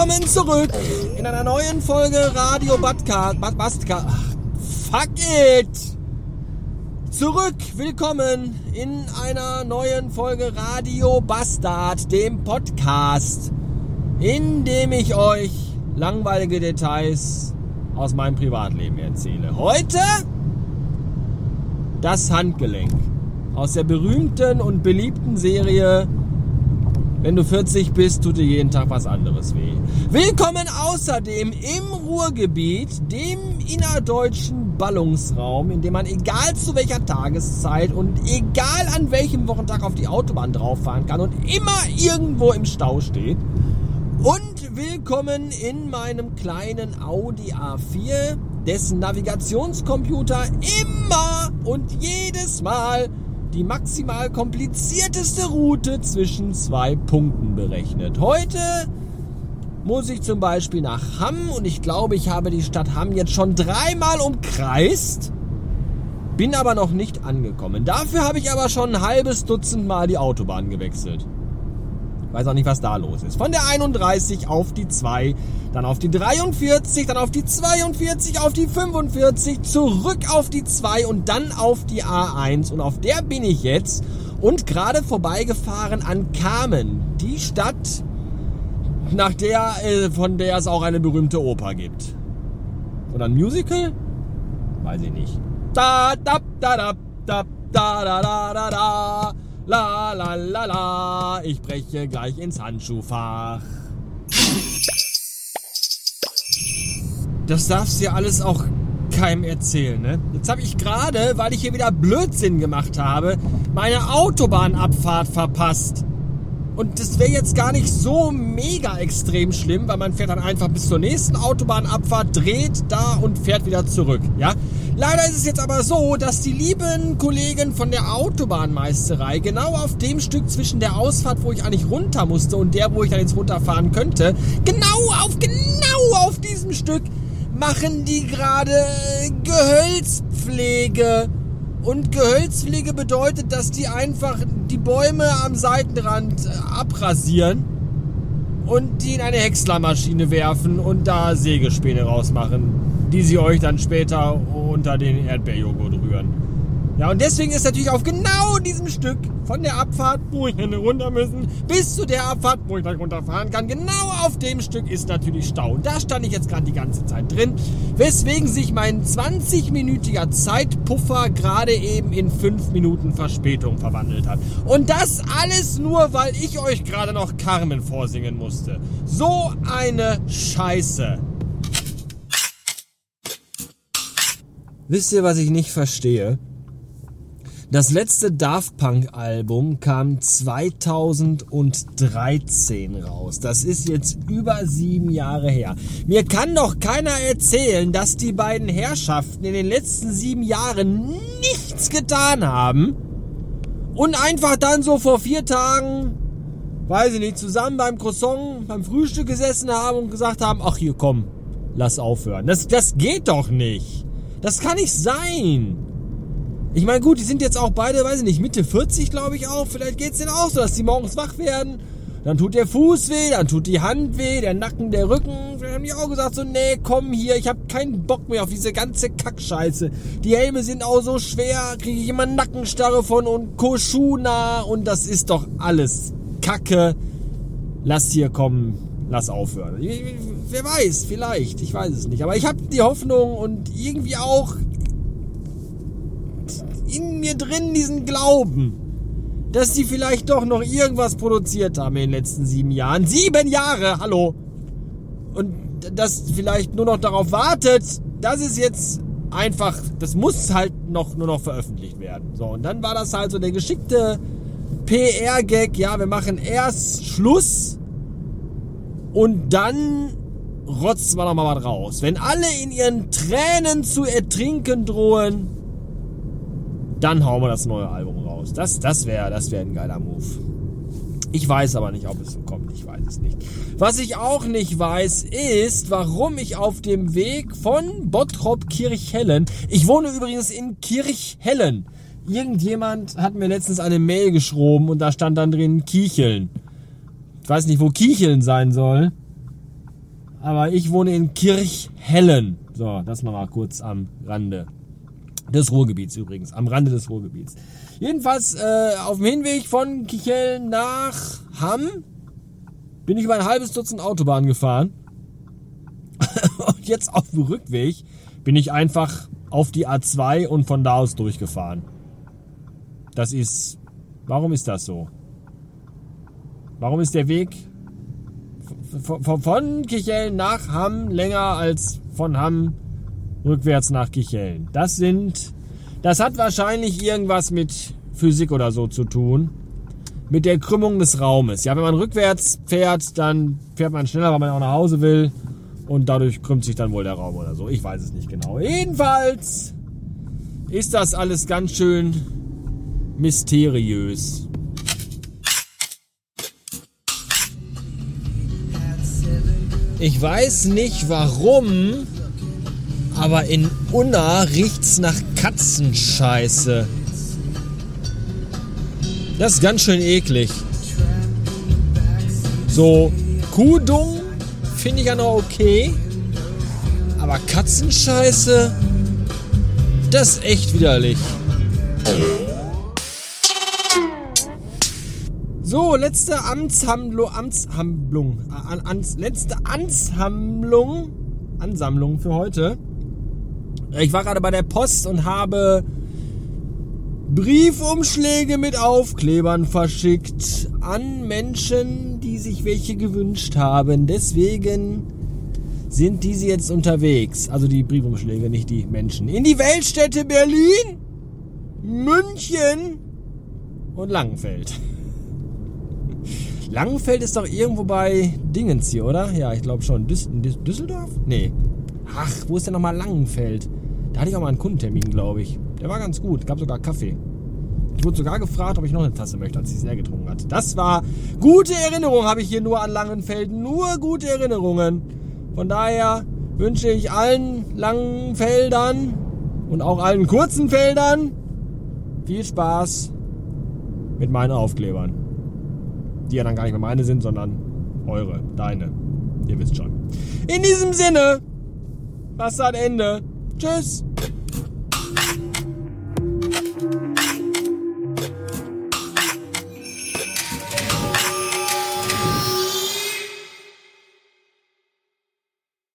willkommen zurück in einer neuen Folge Radio. Bad Bastka. Fuck it! Zurück, willkommen in einer neuen Folge Radio Bastard, dem Podcast, in dem ich euch langweilige Details aus meinem Privatleben erzähle. Heute das Handgelenk aus der berühmten und beliebten Serie wenn du 40 bist, tut dir jeden Tag was anderes weh. Willkommen außerdem im Ruhrgebiet, dem innerdeutschen Ballungsraum, in dem man egal zu welcher Tageszeit und egal an welchem Wochentag auf die Autobahn drauffahren kann und immer irgendwo im Stau steht. Und willkommen in meinem kleinen Audi A4, dessen Navigationscomputer immer und jedes Mal die maximal komplizierteste Route zwischen zwei Punkten berechnet. Heute muss ich zum Beispiel nach Hamm und ich glaube, ich habe die Stadt Hamm jetzt schon dreimal umkreist, bin aber noch nicht angekommen. Dafür habe ich aber schon ein halbes Dutzend Mal die Autobahn gewechselt. Weiß auch nicht, was da los ist. Von der 31 auf die 2, dann auf die 43, dann auf die 42, auf die 45, zurück auf die 2 und dann auf die A1. Und auf der bin ich jetzt und gerade vorbeigefahren an Kamen, die Stadt, nach der, äh, von der es auch eine berühmte Oper gibt. Oder ein Musical? Weiß ich nicht. Da, da, da, da, da, da, da, da, da, da. La la la la, ich breche gleich ins Handschuhfach. Das darfst du ja alles auch keinem erzählen, ne? Jetzt habe ich gerade, weil ich hier wieder Blödsinn gemacht habe, meine Autobahnabfahrt verpasst. Und das wäre jetzt gar nicht so mega extrem schlimm, weil man fährt dann einfach bis zur nächsten Autobahnabfahrt, dreht da und fährt wieder zurück. Ja? Leider ist es jetzt aber so, dass die lieben Kollegen von der Autobahnmeisterei genau auf dem Stück zwischen der Ausfahrt, wo ich eigentlich runter musste und der, wo ich dann jetzt runterfahren könnte, genau auf, genau auf diesem Stück machen die gerade Gehölzpflege und Gehölzpflege bedeutet, dass die einfach die Bäume am Seitenrand äh, abrasieren und die in eine Häckslermaschine werfen und da Sägespäne rausmachen, die sie euch dann später unter den Erdbeerjoghurt rühren. Ja, und deswegen ist natürlich auf genau diesem Stück von der Abfahrt, wo ich dann runter müssen, bis zu der Abfahrt, wo ich dann runterfahren kann, genau auf dem Stück ist natürlich Stau. Und da stand ich jetzt gerade die ganze Zeit drin, weswegen sich mein 20-minütiger Zeitpuffer gerade eben in 5 Minuten Verspätung verwandelt hat. Und das alles nur, weil ich euch gerade noch Carmen vorsingen musste. So eine Scheiße. Wisst ihr, was ich nicht verstehe? Das letzte Daft Punk Album kam 2013 raus. Das ist jetzt über sieben Jahre her. Mir kann doch keiner erzählen, dass die beiden Herrschaften in den letzten sieben Jahren nichts getan haben und einfach dann so vor vier Tagen, weiß ich nicht, zusammen beim Croissant, beim Frühstück gesessen haben und gesagt haben, ach hier komm, lass aufhören. Das, das geht doch nicht. Das kann nicht sein. Ich meine, gut, die sind jetzt auch beide, weiß ich nicht, Mitte 40, glaube ich auch. Vielleicht geht's denen auch so, dass die morgens wach werden. Dann tut der Fuß weh, dann tut die Hand weh, der Nacken, der Rücken. Vielleicht haben die auch gesagt so, nee, komm hier, ich habe keinen Bock mehr auf diese ganze Kackscheiße. Die Helme sind auch so schwer, kriege ich immer Nackenstarre von und Koshuna und das ist doch alles Kacke. Lass hier kommen, lass aufhören. Wer weiß, vielleicht, ich weiß es nicht. Aber ich habe die Hoffnung und irgendwie auch mir drin diesen Glauben, dass sie vielleicht doch noch irgendwas produziert haben in den letzten sieben Jahren. Sieben Jahre, hallo! Und das vielleicht nur noch darauf wartet, dass es jetzt einfach, das muss halt noch nur noch veröffentlicht werden. So, und dann war das halt so der geschickte PR-Gag, ja, wir machen erst Schluss und dann rotzen wir noch mal was raus. Wenn alle in ihren Tränen zu ertrinken drohen, dann hauen wir das neue Album raus. Das, das wäre das wär ein geiler Move. Ich weiß aber nicht, ob es so kommt. Ich weiß es nicht. Was ich auch nicht weiß, ist, warum ich auf dem Weg von Bottrop Kirchhellen, ich wohne übrigens in Kirchhellen. Irgendjemand hat mir letztens eine Mail geschrieben und da stand dann drin Kiecheln. Ich weiß nicht, wo Kiecheln sein soll. Aber ich wohne in Kirchhellen. So, das nochmal kurz am Rande des Ruhrgebiets übrigens. Am Rande des Ruhrgebiets. Jedenfalls äh, auf dem Hinweg von Kirchhellen nach Hamm bin ich über ein halbes Dutzend Autobahnen gefahren. und jetzt auf dem Rückweg bin ich einfach auf die A2 und von da aus durchgefahren. Das ist. Warum ist das so? Warum ist der Weg von Kichellen nach Hamm länger als von Hamm rückwärts nach Kichellen? Das sind. Das hat wahrscheinlich irgendwas mit Physik oder so zu tun. Mit der Krümmung des Raumes. Ja, wenn man rückwärts fährt, dann fährt man schneller, weil man auch nach Hause will. Und dadurch krümmt sich dann wohl der Raum oder so. Ich weiß es nicht genau. Jedenfalls ist das alles ganz schön mysteriös. Ich weiß nicht warum, aber in Unna riecht's nach Katzenscheiße. Das ist ganz schön eklig. So, Kuhdung finde ich ja noch okay. Aber Katzenscheiße, das ist echt widerlich. So, letzte Amtshandlung, Amtshandlung, an, ans, letzte Amtshandlung, Ansammlung für heute. Ich war gerade bei der Post und habe Briefumschläge mit Aufklebern verschickt an Menschen, die sich welche gewünscht haben. Deswegen sind diese jetzt unterwegs. Also die Briefumschläge, nicht die Menschen. In die Weltstädte Berlin, München und Langenfeld. Langenfeld ist doch irgendwo bei Dingens hier, oder? Ja, ich glaube schon. Düs Düsseldorf? Nee. Ach, wo ist denn nochmal Langenfeld? Da hatte ich auch mal einen Kundentermin, glaube ich. Der war ganz gut. Gab sogar Kaffee. Ich wurde sogar gefragt, ob ich noch eine Tasse möchte, als ich sehr getrunken hatte. Das war gute Erinnerung, habe ich hier nur an Langenfeld. Nur gute Erinnerungen. Von daher wünsche ich allen langen Feldern und auch allen kurzen Feldern viel Spaß mit meinen Aufklebern die ja dann gar nicht mehr meine sind, sondern eure, deine. Ihr wisst schon. In diesem Sinne, was hat Ende. Tschüss.